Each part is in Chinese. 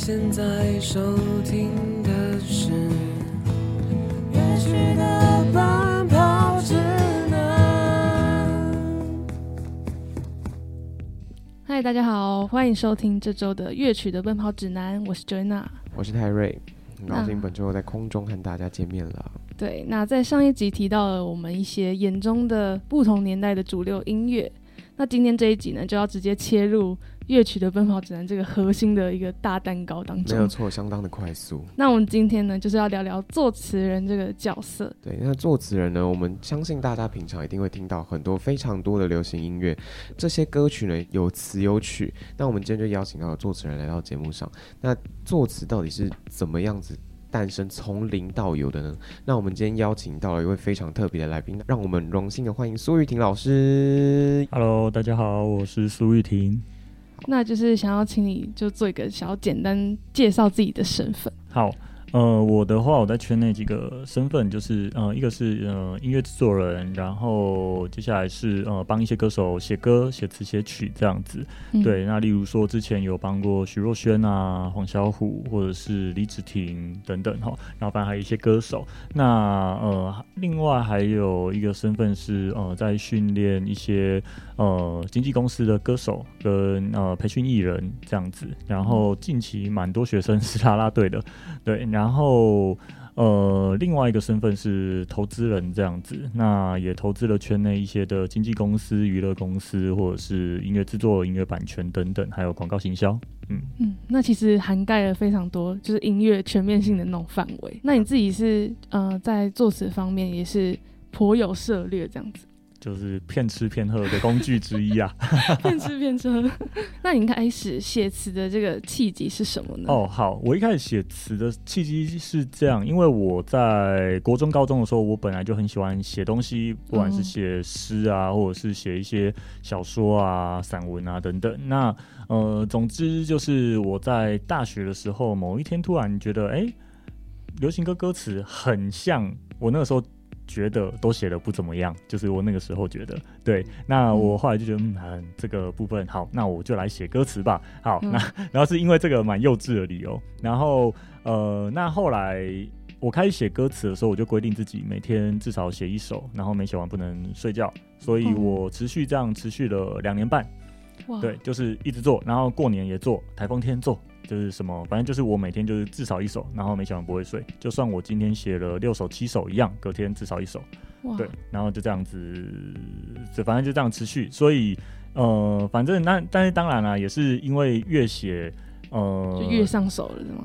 你现在收听的是乐曲的奔跑指南。嗨，大家好，欢迎收听这周的乐曲的奔跑指南，我是 Joanna。我是泰瑞，很高兴那本周在空中和大家见面了。对，那在上一集提到了我们一些眼中的不同年代的主流音乐，那今天这一集呢，就要直接切入乐曲的奔跑指南这个核心的一个大蛋糕当中。没有错，相当的快速。那我们今天呢，就是要聊聊作词人这个角色。对，那作词人呢，我们相信大家平常一定会听到很多非常多的流行音乐，这些歌曲呢有词有曲。那我们今天就邀请到了作词人来到节目上。那作词到底是怎么样子诞生，从零到有的呢？那我们今天邀请到了一位非常特别的来宾，让我们荣幸的欢迎苏玉婷老师。Hello，大家好，我是苏玉婷。那就是想要请你就做一个小简单介绍自己的身份。好，呃，我的话，我在圈内几个身份，就是呃，一个是呃音乐制作人，然后接下来是呃帮一些歌手写歌、写词、写曲这样子。嗯、对，那例如说之前有帮过徐若瑄啊、黄小琥或者是李芷婷等等哈，然后反正还有一些歌手。那呃，另外还有一个身份是呃在训练一些呃经纪公司的歌手跟呃培训艺人这样子。然后近期蛮多学生 是啦啦队的，对，然然后。呃，另外一个身份是投资人这样子，那也投资了圈内一些的经纪公司、娱乐公司，或者是音乐制作、音乐版权等等，还有广告行销。嗯，嗯，那其实涵盖了非常多，就是音乐全面性的那种范围。那你自己是呃，在作词方面也是颇有涉猎，这样子，就是骗吃骗喝的工具之一啊。骗吃骗喝。那你开始写词的这个契机是什么呢？哦，好，我一开始写词的契机是这样，因为我在国中、高中的时候，我本来就很喜欢写东西，不管是写诗啊，或者是写一些小说啊、散文啊等等。那呃，总之就是我在大学的时候，某一天突然觉得，哎、流行歌歌词很像我那个时候觉得都写的不怎么样，就是我那个时候觉得，对。那我后来就觉得，嗯，嗯这个部分好，那我就来写歌词吧。好，嗯。那 然后是因为这个蛮幼稚的理由，然后呃，那后来我开始写歌词的时候，我就规定自己每天至少写一首，然后没写完不能睡觉，所以哦。我持续这样持续了两年半。对，就是一直做，然后过年也做，台风天做，就是什么，反正就是我每天就是至少一首，然后没写完不会睡。就算我今天写了六首、七首一样，隔天至少一首。对，然后就这样子，这反正就这样持续。所以呃，反正那但是当然啦、也是因为越写呃就越上手了，是吗？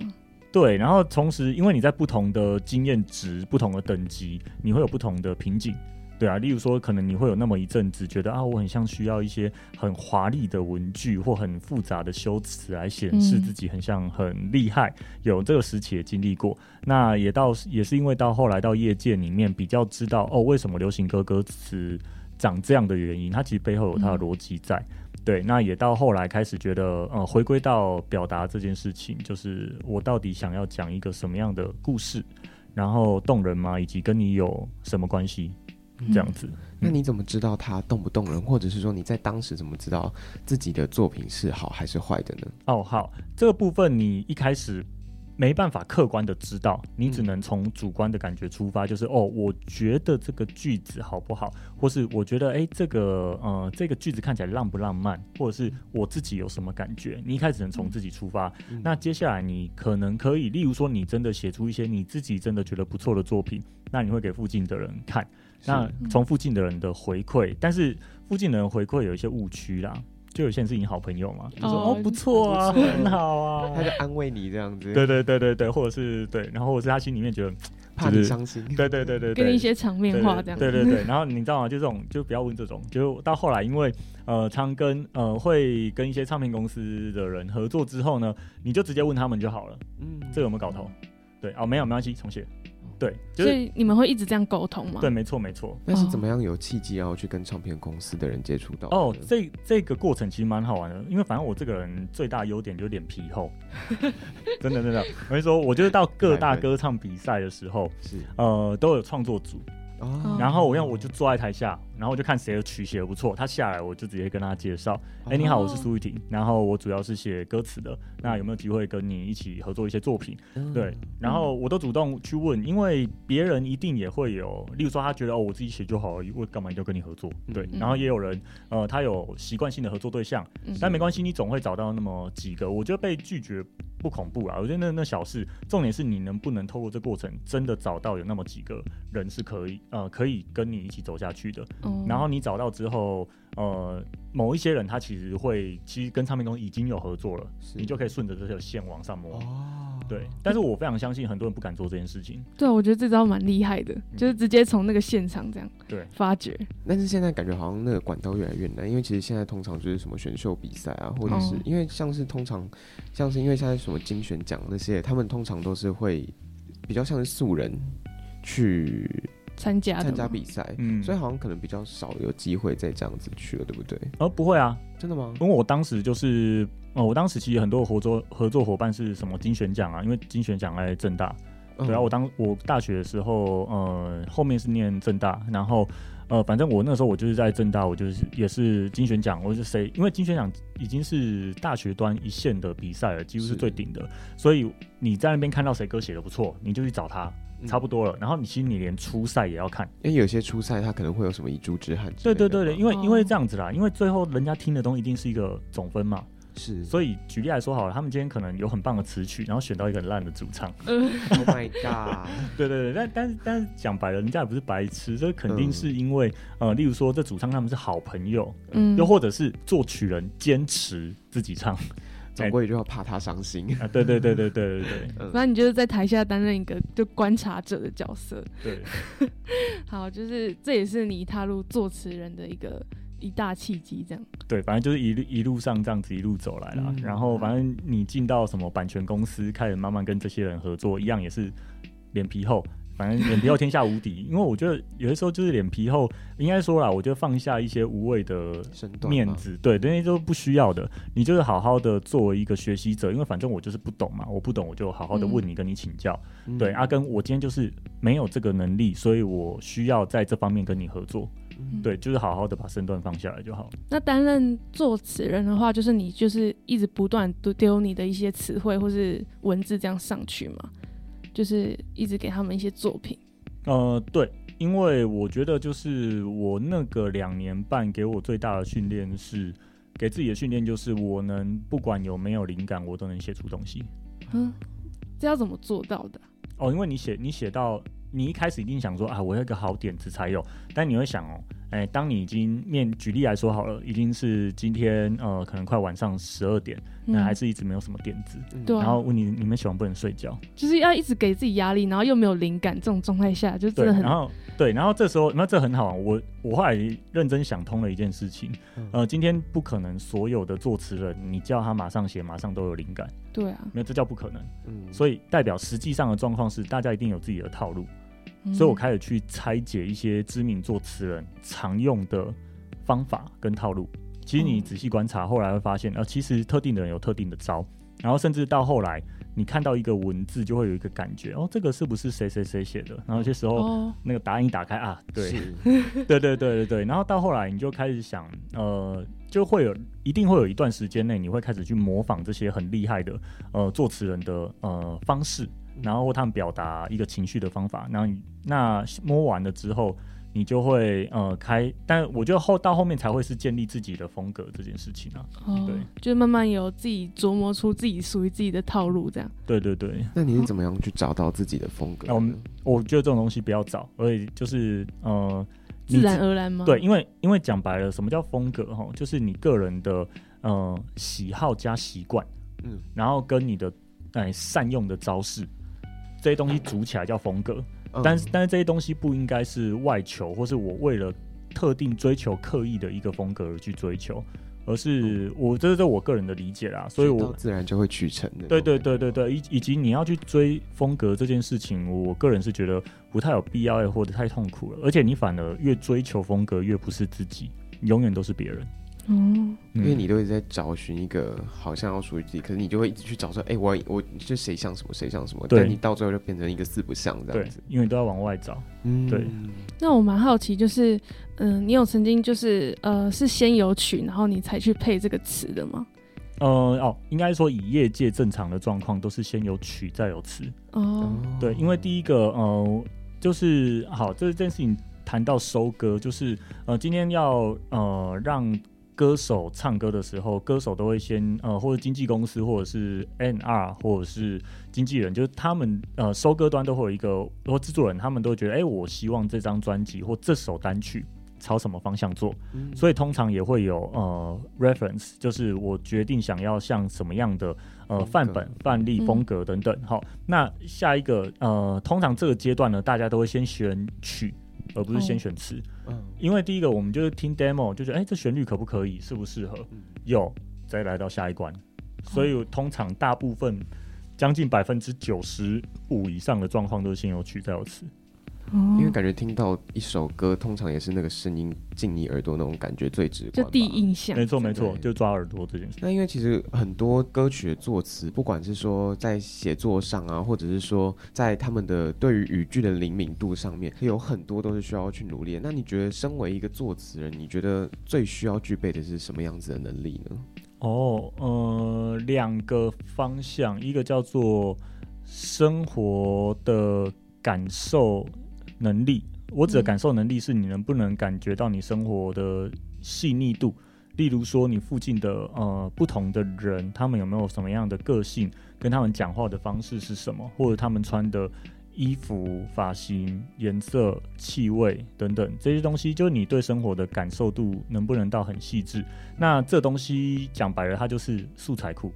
对，然后同时因为你在不同的经验值、不同的等级，你会有不同的瓶颈。对啊，例如说，可能你会有那么一阵子觉得啊，我很像需要一些很华丽的文具或很复杂的修辞来显示嗯自己很像很厉害，有这个时期也经历过。那也到也是因为到后来到业界里面比较知道哦，为什么流行歌歌词长这样的原因，它其实背后有它的逻辑在。对，那也到后来开始觉得，呃，回归到表达这件事情，就是我到底想要讲一个什么样的故事，然后动人吗？以及跟你有什么关系？这样子。那你怎么知道他动不动人，或者是说你在当时怎么知道自己的作品是好还是坏的呢？哦，好，这个部分你一开始没办法客观的知道，你只能从主观的感觉出发，就是哦，我觉得这个句子好不好，或是我觉得哎，这个呃这个句子看起来浪不浪漫，或者是我自己有什么感觉，你一开始能从自己出发。嗯那接下来你可能可以，例如说你真的写出一些你自己真的觉得不错的作品，那你会给附近的人看，那从附近的人的回馈，但是附近的人回馈有一些误区啦。就有些人是你好朋友嘛，就说哦哦不错啊，很好啊，他就安慰你这样子，对对对对对，或者是对，然后或者是他心里面觉得，怕你伤心。对对对对给你，一些场面话这样。对对对，然后你知道吗？就这种就不要问这种，就到后来因为呃常跟呃会跟一些唱片公司的人合作之后呢，你就直接问他们就好了，嗯这个有没有搞头？对哦，没有没关系，重写。对，就是所以你们会一直这样沟通吗？对，没错没错。那是怎么样有契机然后去跟唱片公司的人接触到？哦，这这个过程其实蛮好玩的，因为反正我这个人最大优点就是脸皮厚，真的真的。我跟你说，我就是到各大 歌唱比赛的时候，是呃，都有创作组。哦。然后我让我就坐在台下，然后我就看谁的曲写的不错，他下来我就直接跟他介绍，哎、你好，我是苏玉婷，然后我主要是写歌词的，那有没有机会跟你一起合作一些作品？嗯。对，然后我都主动去问，因为别人一定也会有，例如说他觉得哦我自己写就好了，我干嘛一定要跟你合作？对，嗯。然后也有人呃他有习惯性的合作对象，嗯。但没关系，你总会找到那么几个。我觉得被拒绝不恐怖啊，我觉得那那小事，重点是你能不能透过这过程真的找到有那么几个人是可以呃可以跟你一起走下去的。嗯然后你找到之后，呃，某一些人他其实会其实跟唱片公司已经有合作了，你就可以顺着这条线往上摸。哦，对，但是我非常相信很多人不敢做这件事情。对啊，我觉得这招蛮厉害的，就是直接从那个现场这样对发掘。但是现在感觉好像那个管道越来越难，因为其实现在通常就是什么选秀比赛啊，或者是、哦因为像是通常像是因为现在什么金选奖那些，他们通常都是会比较像是素人去参加参加比赛，嗯，所以好像可能比较少有机会再这样子去了，对不对？呃不会啊，真的吗？因为我当时就是，呃，我当时其实很多合作合作伙伴是什么金选奖啊，因为金选奖在正大，嗯对啊，我当我大学的时候，呃，后面是念正大，然后呃，反正我那时候我就是在正大，我就是也是金选奖，我是谁？因为金选奖已经是大学端一线的比赛了，几乎是是最顶的，所以你在那边看到谁歌写的不错，你就去找他，嗯差不多了。然后你其实你连初赛也要看，因为有些初赛他可能会有什么遗珠之憾之类的，对对对对，因为哦。因为这样子啦，因为最后人家听的东西一定是一个总分嘛，是，所以举例来说好了，他们今天可能有很棒的词曲，然后选到一个很烂的主唱。呃，Oh my god，对对对，但但是但是讲白了，人家也不是白痴，这肯定嗯是因为、呃，例如说这主唱他们是好朋友，嗯，又或者是作曲人坚持自己唱。啊、总归就要怕他伤心啊。对对对对对对对嗯反正你就是在台下担任一个就观察者的角色。对，好，就是这也是你踏入作词人的一个一大契机，这样。对，反正就是一路一路上这样子一路走来了。嗯然后反正你进到什么版权公司，开始慢慢跟这些人合作，一样也是脸皮厚。反正脸皮厚天下无敌，因为我觉得有些时候就是脸皮厚，应该说啦，我就放下一些无谓的面子，对，那些都不需要的。你就是好好的作为一个学习者，因为反正我就是不懂嘛，我不懂我就好好的问你，跟你请教。嗯对，阿根，我今天就是没有这个能力，所以我需要在这方面跟你合作。嗯对，就是好好的把身段放下来就好。那担任作词人的话，就是你就是一直不断丢丢你的一些词汇或是文字这样上去嘛，就是一直给他们一些作品。呃，对，因为我觉得就是我那个两年半给我最大的训练是，给自己的训练就是我能不管有没有灵感，我都能写出东西。嗯，这要怎么做到的？哦，因为你写你写到你一开始一定想说啊，我有一个好点子才有，但你会想哦，哎，当你已经面举例来说好了，已经是今天呃可能快晚上十二点，那还是一直没有什么点子，嗯。对啊。然后问你你们喜欢不能睡觉，就是要一直给自己压力，然后又没有灵感，这种状态下就真对，的很然后对，然后这时候那这很好啊，我我后来认真想通了一件事情，嗯。呃，今天不可能所有的作词人你叫他马上写，马上都有灵感，对啊，没有这叫不可能，嗯。所以代表实际上的状况是大家一定有自己的套路。嗯。所以我开始去拆解一些知名作词人常用的方法跟套路。其实你嗯。仔细观察，后来会发现，呃，其实特定的人有特定的招，然后甚至到后来，你看到一个文字，就会有一个感觉，哦，这个是不是谁谁谁写的？然后有些时候、哦，那个答案一打开啊，对，对对对对对，然后到后来你就开始想，呃，就会有一定会有一段时间内，你会开始去模仿这些很厉害的呃作词人的呃方式，然后他们表达一个情绪的方法，然后你那摸完了之后，你就会呃开，但我觉得后到后面才会是建立自己的风格这件事情啊，哦对，就是慢慢有自己琢磨出自己属于自己的套路，这样。对对对，那你是怎么样去找到自己的风格我们我觉得这种东西不要找，而且就是呃。自然而然吗？对，，因为因为讲白了，什么叫风格哈？就是你个人的呃喜好加习惯，嗯然后跟你的哎善用的招式，这些东西组起来叫风格。嗯但是但是这些东西不应该是外求，或是我为了特定追求刻意的一个风格而去追求，而是我这是我个人的理解啦。所以我自然就会取成的。对对对对对，以以及你要去追风格这件事情，我个人是觉得不太有必要，或者太痛苦了。而且你反而越追求风格，越不是自己，永远都是别人。哦，因为你都一直在找寻一个好像要属于自己，可是你就会一直去找说，哎、我我就谁像什么谁像什么，对但你到最后就变成一个四不像这样子。，因为你都要往外找。嗯对那我蛮好奇，就是嗯、你有曾经就是呃是先有曲，然后你才去配这个词的吗？呃哦，应该说以业界正常的状况都是先有曲再有词。哦，对，因为第一个呃，就是好，这件事情谈到收割，就是呃，今天要呃让歌手唱歌的时候，歌手都会先呃，或者经纪公司，或者是 N.R. 或者是经纪人，就是他们呃收歌端都会有一个，或制作人，他们都会觉得，哎、我希望这张专辑或这首单曲。朝什么方向做，嗯所以通常也会有呃 reference，就是我决定想要像什么样的呃范本、范例、嗯风格等等。好，那下一个呃，通常这个阶段呢，大家都会先选曲，而不是先哦。选词，嗯。因为第一个我们就是听 demo，就觉得哎、这旋律可不可以，适不适合，嗯。有，再来到下一关。所以通常大部分将近百分之九十五以上的状况都是先有曲再有词。哦因为感觉听到一首歌，通常也是那个声音进你耳朵那种感觉最直观吧。就第一印象，没错没错，就抓耳朵这件事。那因为其实很多歌曲的作词，不管是说在写作上啊，或者是说在他们的对于语句的灵敏度上面，有很多都是需要去努力的。那你觉得身为一个作词人，你觉得最需要具备的是什么样子的能力呢？哦，呃，两个方向，一个叫做生活的感受能力。我指的感受能力是你能不能感觉到你生活的细腻度，例如说你附近的呃不同的人，他们有没有什么样的个性，跟他们讲话的方式是什么，或者他们穿的衣服、发型、颜色、气味等等这些东西，就是你对生活的感受度能不能到很细致。那这东西讲白了，它就是素材库。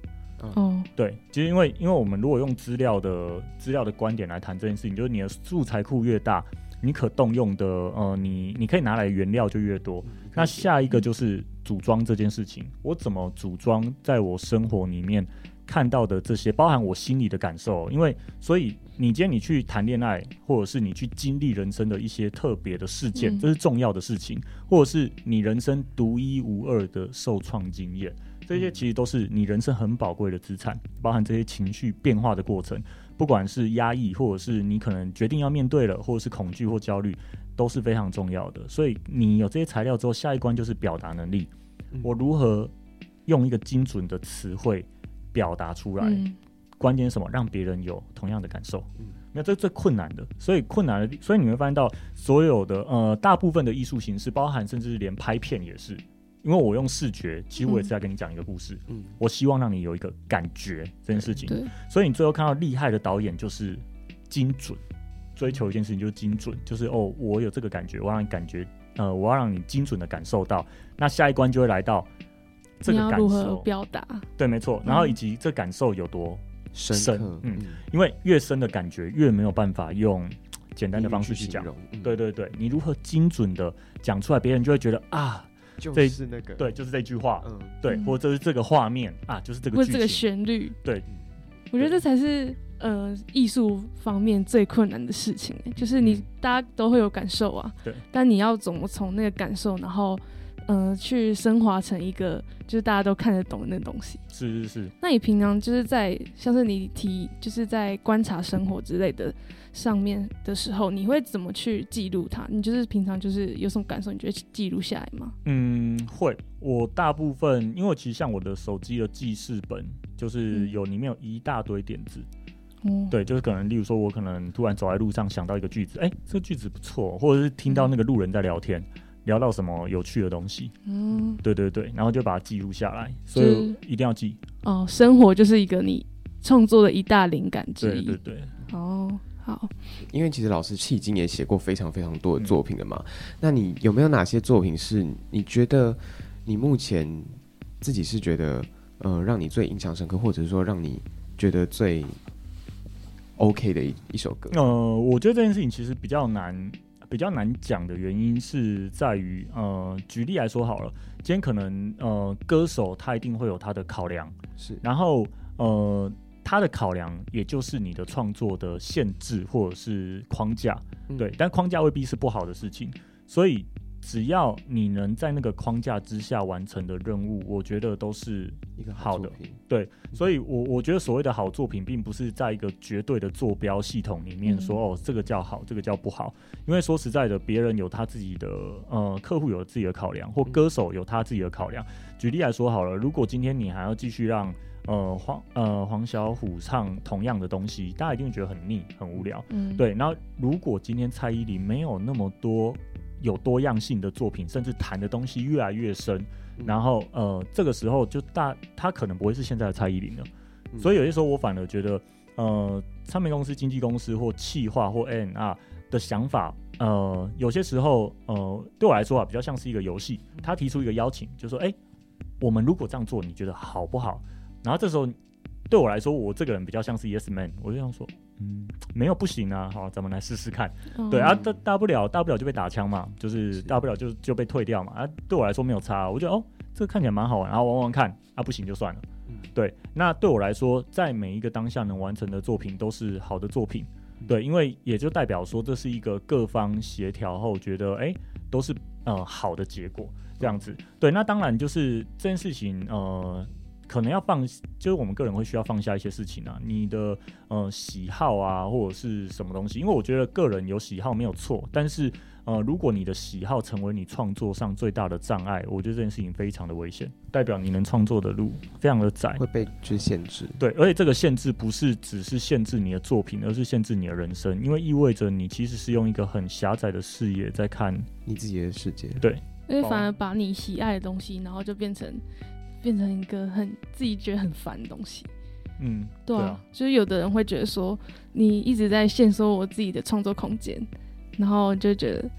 哦，对，其实因为因为我们如果用资料的资料的观点来谈这件事情，就是你的素材库越大，你可动用的呃，你你可以拿来原料就越多。那下一个就是组装这件事情，我怎么组装在我生活里面看到的这些，包含我心里的感受。因为所以你今天你去谈恋爱，或者是你去经历人生的一些特别的事件，嗯这是重要的事情，或者是你人生独一无二的受创经验。这些其实都是你人生很宝贵的资产，包含这些情绪变化的过程，不管是压抑，或者是你可能决定要面对了，或者是恐惧或焦虑，都是非常重要的。所以你有这些材料之后，下一关就是表达能力。嗯我如何用一个精准的词汇表达出来？嗯，关键是什么？让别人有同样的感受。嗯那这最困难的，所以困难的，所以你会发现到所有的呃大部分的艺术形式，包含甚至连拍片也是，因为我用视觉，其实我也是在跟你讲一个故事，嗯。我希望让你有一个感觉这件事情，对，所以你最后看到厉害的导演就是精准，追求一件事情就是精准，就是哦，我有这个感觉，我要让你感觉，呃，我要让你精准的感受到，那下一关就会来到这个感受，表达？对，没错，然后嗯以及这感受有多深嗯因为越深的感觉，越没有办法用简单的方式去讲。对，对对，你如何精准的讲出来，别人就会觉得啊，就这是那个，对，就是这句话，嗯，对，嗯。或者是这个画面啊，就是这个或者这个，旋律，对，我觉得这才是呃艺术方面最困难的事情，就是你嗯。大家都会有感受啊，对，但你要怎么从那个感受，然后呃去升华成一个就是大家都看得懂的那东西。是是是，那你平常就是在像是你提就是在观察生活之类的上面的时候，你会怎么去记录它？你就是平常就是有什么感受，你就会记录下来吗？嗯，会。我大部分，因为其实像我的手机的记事本，就是嗯有里面有一大堆点子，嗯，对，就是可能例如说，我可能突然走在路上想到一个句子，哎、这个句子不错，或者是听到那个路人在聊天，聊到什么有趣的东西，嗯，对对对，然后就把它记录下来，所以一定要记，哦，生活就是一个你创作的一大灵感之一。对对对。因为其实老师迄今也写过非常非常多的嗯作品了嘛。那你有没有哪些作品是你觉得你目前自己是觉得呃让你最印象深刻，或者是说让你觉得最 OK 的一一首歌？呃，我觉得这件事情其实比较难，比较难讲的原因是在于，呃，举例来说好了，今天可能呃，歌手他一定会有他的考量，是然后呃，他的考量也就是你的创作的限制或者是框架，嗯。对，但框架未必是不好的事情，所以只要你能在那个框架之下完成的任务，我觉得都是一个好的。对，所以我我觉得所谓的好作品，并不是在一个绝对的坐标系统里面说、哦，这个叫好，这个叫不好。因为说实在的，别人有他自己的呃，客户有自己的考量，或歌手有他自己的考量。举例来说好了，如果今天你还要继续让呃黄呃黄小虎唱同样的东西，大家一定会觉得很腻、很无聊。嗯，对，然后如果今天蔡依林没有那么多有多样性的作品，甚至谈的东西越来越深，嗯然后呃，这个时候就大，他可能不会是现在的蔡依林了。嗯所以有些时候我反而觉得，呃，唱片公司、经纪公司或企划或 N R 的想法，呃，有些时候呃，对我来说啊，比较像是一个游戏。他提出一个邀请，就说，哎、我们如果这样做，你觉得好不好？然后这时候对我来说，我这个人比较像是 Yes Man，我就想说，嗯，没有不行啊，好，咱们来试试看。嗯对啊，大大不了大不了就被打枪嘛，就是是大不了就就被退掉嘛。啊，对我来说没有差，我觉得哦，这个看起来蛮好玩，然后玩玩看，啊不行就算了。嗯对，那对我来说，在每一个当下能完成的作品都是好的作品。对，因为也就代表说这是一个各方协调后觉得哎都是呃好的结果这样子。对，那当然就是这件事情呃。可能要放，就是我们个人会需要放下一些事情啊，你的呃喜好啊，或者是什么东西，因为我觉得个人有喜好没有错，但是呃，如果你的喜好成为你创作上最大的障碍，我觉得这件事情非常的危险，代表你能创作的路非常的窄。会被就是限制。对，而且这个限制不是只是限制你的作品，而是限制你的人生，因为意味着你其实是用一个很狭窄的视野在看。你自己的世界，对因为反而把你喜爱的东西，然后就变成变成一个很自己觉得很烦的东西。嗯，对啊，就是有的人会觉得说，你一直在限缩我自己的创作空间，然后就觉得，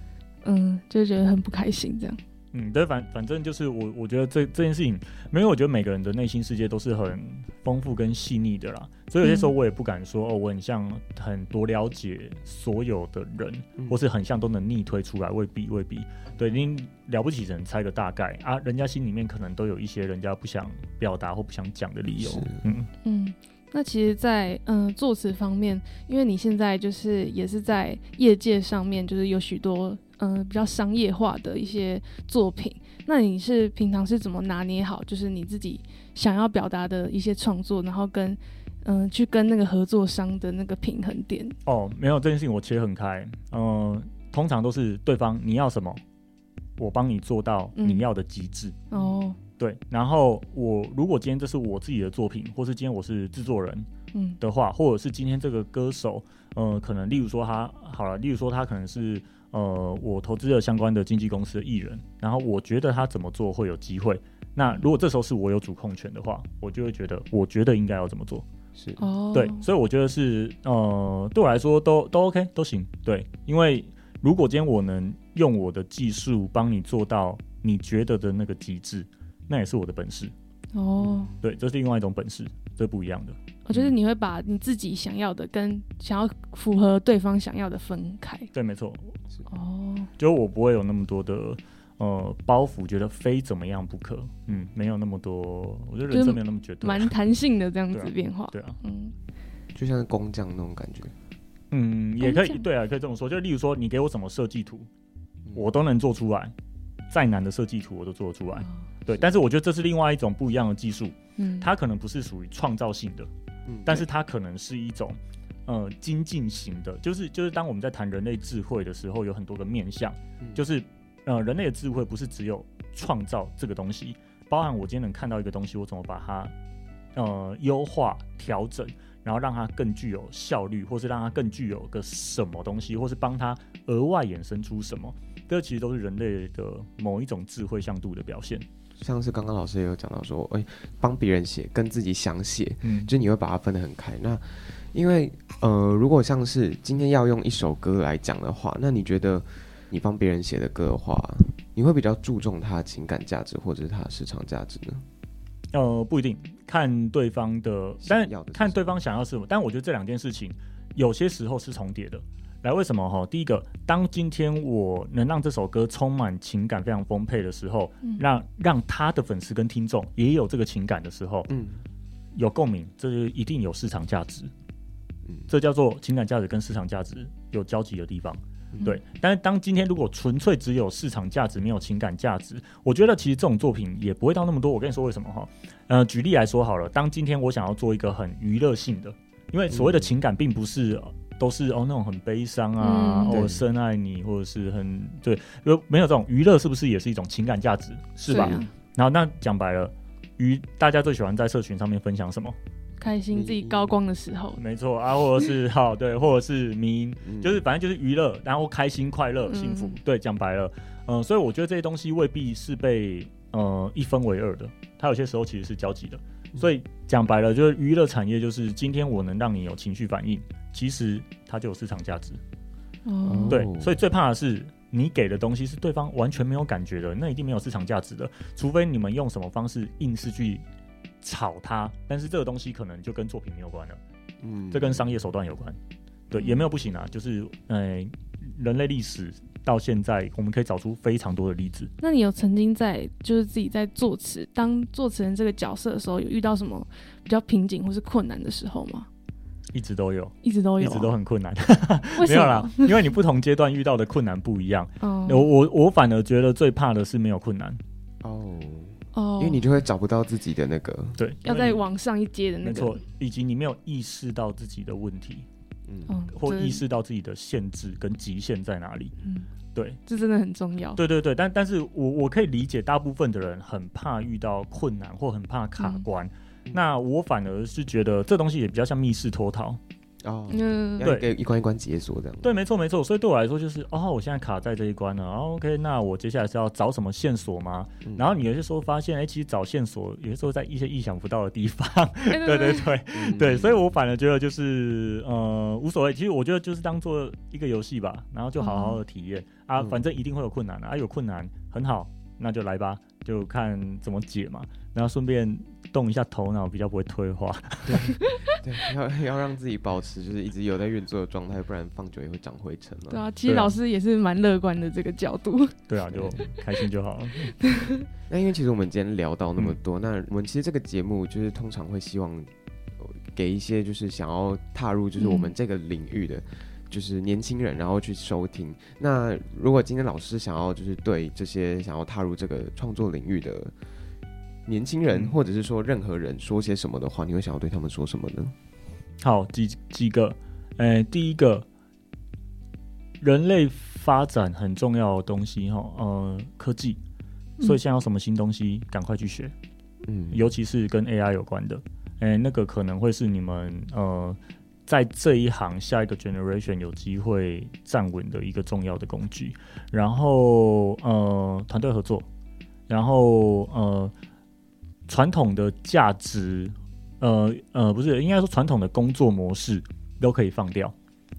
嗯，就觉得很不开心这样。嗯，对，反反正就是我，我觉得这这件事情，没有，我觉得每个人的内心世界都是很丰富跟细腻的啦，所以有些时候嗯。我也不敢说、哦，我很像很多了解所有的人，嗯。或是很像都能逆推出来，未必未必，对，你了不起只能猜个大概。啊，人家心里面可能都有一些人家不想表达或不想讲的理由是，嗯。嗯，那其实在，嗯作词方面，因为你现在就是也是在业界上面，就是有许多嗯、比较商业化的一些作品。那你是平常是怎么拿捏好，就是你自己想要表达的一些创作，然后跟嗯、去跟那个合作商的那个平衡点？哦，没有这件事情我切很开，嗯、通常都是对方你要什么，我帮你做到嗯你要的极致。哦，对，然后我如果今天这是我自己的作品，或是今天我是制作人嗯的话，或者是今天这个歌手，呃，可能例如说他好了，例如说他可能是呃我投资了相关的经纪公司的艺人，然后我觉得他怎么做会有机会。那如果这时候是我有主控权的话，我就会觉得我觉得应该要怎么做。是哦，对，所以我觉得是呃，对我来说都都 OK 都行。对，因为如果今天我能用我的技术帮你做到你觉得的那个极致，那也是我的本事。哦，对，这是另外一种本事，这不一样的。我觉得你会把你自己想要的跟想要符合对方想要的分开。对，没错，哦，就我不会有那么多的呃包袱，觉得非怎么样不可。嗯，没有那么多，我觉得人生没有那么绝对。蛮弹性的这样子变化。对啊，嗯，就像是工匠那种感觉。嗯，也可以，对啊，可以这么说。就例如说，你给我什么设计图，嗯我都能做出来，再难的设计图我都做得出来。哦对，但是我觉得这是另外一种不一样的技术，嗯，它可能不是属于创造性的，嗯但是它可能是一种呃精进型的，就是就是当我们在谈人类智慧的时候，有很多个面向，嗯。就是呃人类的智慧不是只有创造这个东西，包含我今天能看到一个东西，我怎么把它呃优化调整。然后让它更具有效率，或是让它更具有个什么东西，或是帮它额外衍生出什么，这其实都是人类的某一种智慧向度的表现。像是刚刚老师也有讲到说，哎、帮别人写跟自己想写，嗯，就你会把它分得很开。那因为呃，如果像是今天要用一首歌来讲的话，那你觉得你帮别人写的歌的话，你会比较注重它的情感价值或者是它的市场价值呢？呃，不一定看对方的，但想要看对方想要什么。但我觉得这两件事情有些时候是重叠的。来，为什么哈？第一个，当今天我能让这首歌充满情感非常丰沛的时候，嗯让让他的粉丝跟听众也有这个情感的时候，嗯有共鸣，这就一定有市场价值。嗯这叫做情感价值跟市场价值有交集的地方。嗯对，但是当今天如果纯粹只有市场价值，没有情感价值，我觉得其实这种作品也不会到那么多。我跟你说为什么哈？呃，举例来说好了，当今天我想要做一个很娱乐性的，因为所谓的情感并不是。呃都是哦，那种很悲伤啊，嗯哦，深爱你，或者是很对，有没有这种娱乐？是不是也是一种情感价值？是吧？然后那讲白了，娱大家最喜欢在社群上面分享什么？开心自己高光的时候，没错啊，或者是 好对，或者是迷，嗯就是反正就是娱乐，然后开心、快乐、嗯幸福。对，讲白了，嗯、所以我觉得这些东西未必是被呃一分为二的，它有些时候其实是交集的。所以讲白了，就是娱乐产业，就是今天我能让你有情绪反应，其实它就有市场价值。哦，对哦，所以最怕的是你给的东西是对方完全没有感觉的，那一定没有市场价值的。除非你们用什么方式硬是去炒它，但是这个东西可能就跟作品没有关了。嗯这跟商业手段有关，对，也没有不行啊，就是呃，人类历史到现在，我们可以找出非常多的例子。那你有曾经在就是自己在作词当作词人这个角色的时候，有遇到什么比较瓶颈或是困难的时候吗？一直都有，一直都有啊，一直都很困难，为什么？没有啦？，因为你不同阶段遇到的困难不一样。哦 我我我反而觉得最怕的是没有困难，哦，哦，因为你就会找不到自己的那个，对，要再往上一阶的那个，没错，以及你没有意识到自己的问题，嗯，或意识到自己的限制跟极限在哪里。嗯，对，这真的很重要。对对对，但但是我我可以理解大部分的人很怕遇到困难或很怕卡嗯。关，那我反而是觉得这东西也比较像密室脱逃。哦，嗯，对一关一关解锁这样，对，没错没错，所以对我来说就是哦，我现在卡在这一关了、哦、，OK，那我接下来是要找什么线索吗？嗯。然后你有些时候发现，哎，其实找线索有些时候在一些意想不到的地方，哎 对对对。嗯。对，所以我反而觉得就是呃无所谓，其实我觉得就是当做一个游戏吧，然后就好好的体验、啊，嗯。反正一定会有困难的啊，有困难很好，那就来吧，就看怎么解嘛，然后顺便动一下头脑，比较不会退化。对，要要让自己保持就是一直有在运作的状态，不然放久也会长灰尘了。对啊，其实老师也是蛮乐观的这个角度。对啊，就开心就好了。那因为其实我们今天聊到那么嗯多，那我们其实这个节目就是通常会希望呃给一些就是想要踏入就是我们嗯这个领域的。就是年轻人，然后去收听。那如果今天老师想要就是对这些想要踏入这个创作领域的年轻人，嗯。或者是说任何人说些什么的话，你会想要对他们说什么呢？好，几几个，诶、第一个，人类发展很重要的东西哈，呃，科技，所以现在有什么新东西，赶快去学，嗯，尤其是跟 AI 有关的，诶、那个可能会是你们呃在这一行下一个 generation 有机会站稳的一个重要的工具。然后呃，团队合作，然后呃，传统的价值，呃呃，不是，应该说传统的工作模式都可以放掉。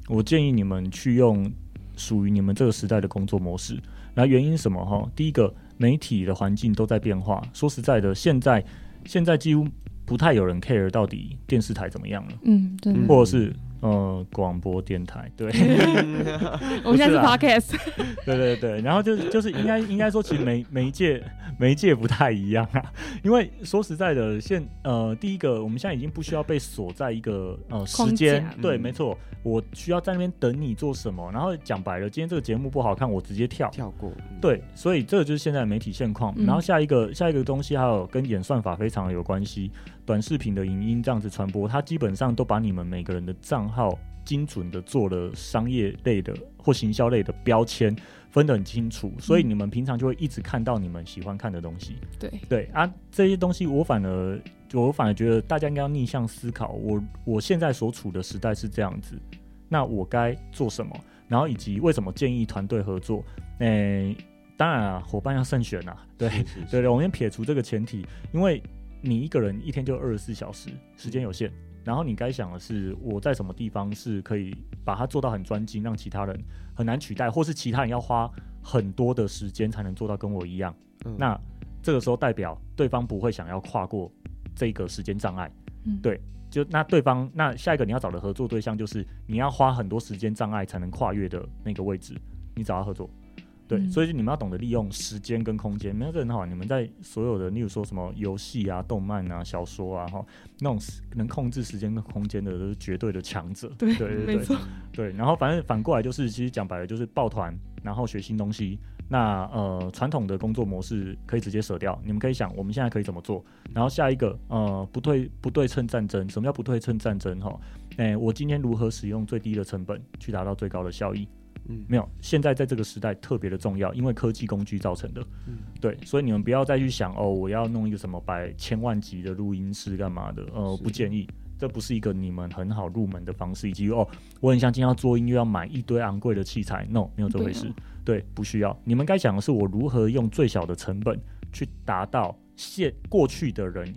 我建议你们去用属于你们这个时代的工作模式。那原因什么？哈，第一个，媒体的环境都在变化。说实在的，现在现在几乎不太有人 care 到底电视台怎么样了，嗯。或者是呃广播电台，对。我们现在是 podcast，对对对，然后就是就是应该应该说，其实媒媒介媒介不太一样啊。因为说实在的，现呃第一个，我们现在已经不需要被锁在一个呃时间，对，嗯没错，我需要在那边等你做什么。然后讲白了，今天这个节目不好看，我直接跳。跳过，嗯，对，所以这个就是现在的媒体现况。嗯然后下一个下一个东西还有跟演算法非常有关系，短视频的影音这样子传播，它基本上都把你们每个人的账号精准的做了商业类的或行销类的标签，分得很清楚，所以你们平常就会一直看到你们喜欢看的东西。对，对啊，这些东西我反而我反而觉得大家应该要逆向思考，我我现在所处的时代是这样子，那我该做什么？然后以及为什么建议团队合作？诶、当然啊，伙伴要慎选啊，对对对，我们先撇除这个前提，因为你一个人一天就二十四小时，时间有限。然后你该想的是，我在什么地方是可以把它做到很专精，让其他人很难取代，或是其他人要花很多的时间才能做到跟我一样。嗯那这个时候代表对方不会想要跨过这个时间障碍，嗯，对就那对方那下一个你要找的合作对象就是你要花很多时间障碍才能跨越的那个位置，你找他合作。对，嗯所以你们要懂得利用时间跟空间，没有这很好。你们在所有的，例如说什么游戏啊、动漫啊、小说啊，哈，那种时能控制时间跟空间的都是绝对的强者。对对对。然后反正反过来就是，其实讲白了就是抱团，然后学新东西。那呃，传统的工作模式可以直接舍掉，你们可以想我们现在可以怎么做。然后下一个呃，不对不对称战争，什么叫不对称战争？哈，哎，我今天如何使用最低的成本去达到最高的效益？嗯没有，现在在这个时代特别的重要，因为科技工具造成的。嗯对，所以你们不要再去想哦，我要弄一个什么百千万级的录音室干嘛的？呃，不建议，这不是一个你们很好入门的方式，以及哦，我很像今天要做音乐要买一堆昂贵的器材，no，没有这回事。对对，不需要。你们该想的是我如何用最小的成本去达到现过去的人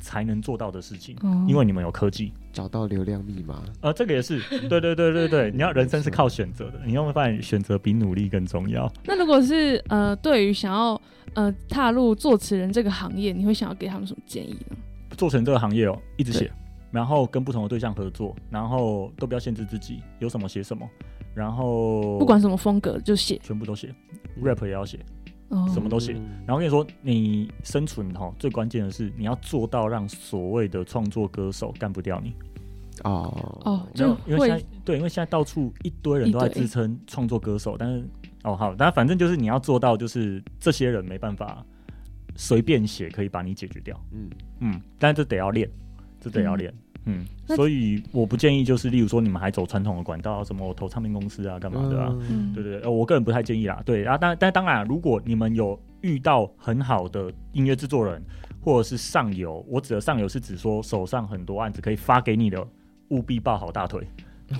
才能做到的事情，哦。因为你们有科技。找到流量密码，呃，这个也是，对对对对对，你要人生是靠选择的，你有没有发现选择比努力更重要？那如果是呃，对于想要呃踏入作词人这个行业，你会想要给他们什么建议呢？做成这个行业哦，一直写，然后跟不同的对象合作，然后都不要限制自己，有什么写什么，然后不管什么风格就写，全部都写，rap 也要写，哦什么都写嗯然后跟你说，你生存哈，最关键的是你要做到让所谓的创作歌手干不掉你。哦哦，就因为现在对，因为现在到处一堆人都在一堆自称创作歌手，但是哦好，但反正就是你要做到，就是这些人没办法随便写可以把你解决掉。嗯嗯，但这得要练，这得要练。嗯，那所以我不建议，就是例如说你们还走传统的管道，什么我投唱片公司啊，干嘛的啊？嗯对对对，呃我个人不太建议啦。对，然后当但当然，如果你们有遇到很好的音乐制作人，或者是上游，我指的上游是指说手上很多案子可以发给你的，务必抱好大腿。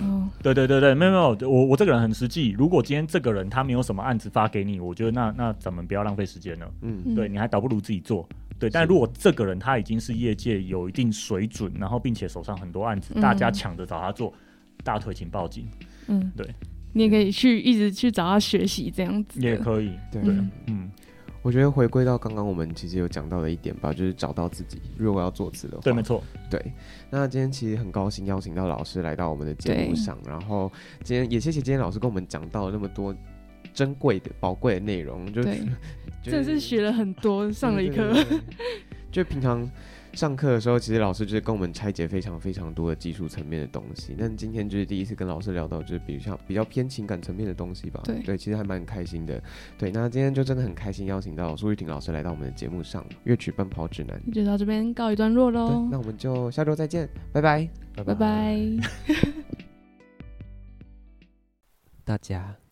哦，对对对对，没有没有，我我这个人很实际。如果今天这个人他没有什么案子发给你，我觉得那那咱们不要浪费时间了。嗯嗯对，你还倒不如自己做。对，但是。如果这个人他已经是业界有一定水准，然后并且手上很多案子，嗯。大家抢着找他做，大腿请报警，嗯，对，你也可以去一直去找他学习这样子，也可以。对。对嗯，嗯，我觉得回归到刚刚我们其实有讲到的一点吧，就是找到自己。如果要做词的话，对，没错。对，那今天其实很高兴邀请到老师来到我们的节目上，然后今天也谢谢今天老师跟我们讲到了那么多珍贵的、宝贵的内容，就是，真的是学了很多，上了一课。就平常上课的时候，其实老师就是跟我们拆解非常非常多的技术层面的东西。但今天就是第一次跟老师聊到，就是比较比较偏情感层面的东西吧。对对其实还蛮开心的。对，那今天就真的很开心，邀请到苏玉婷老师来到我们的节目上，《乐曲奔跑指南》。就到这边告一段落喽，，那我们就下周再见，拜拜。拜拜。大家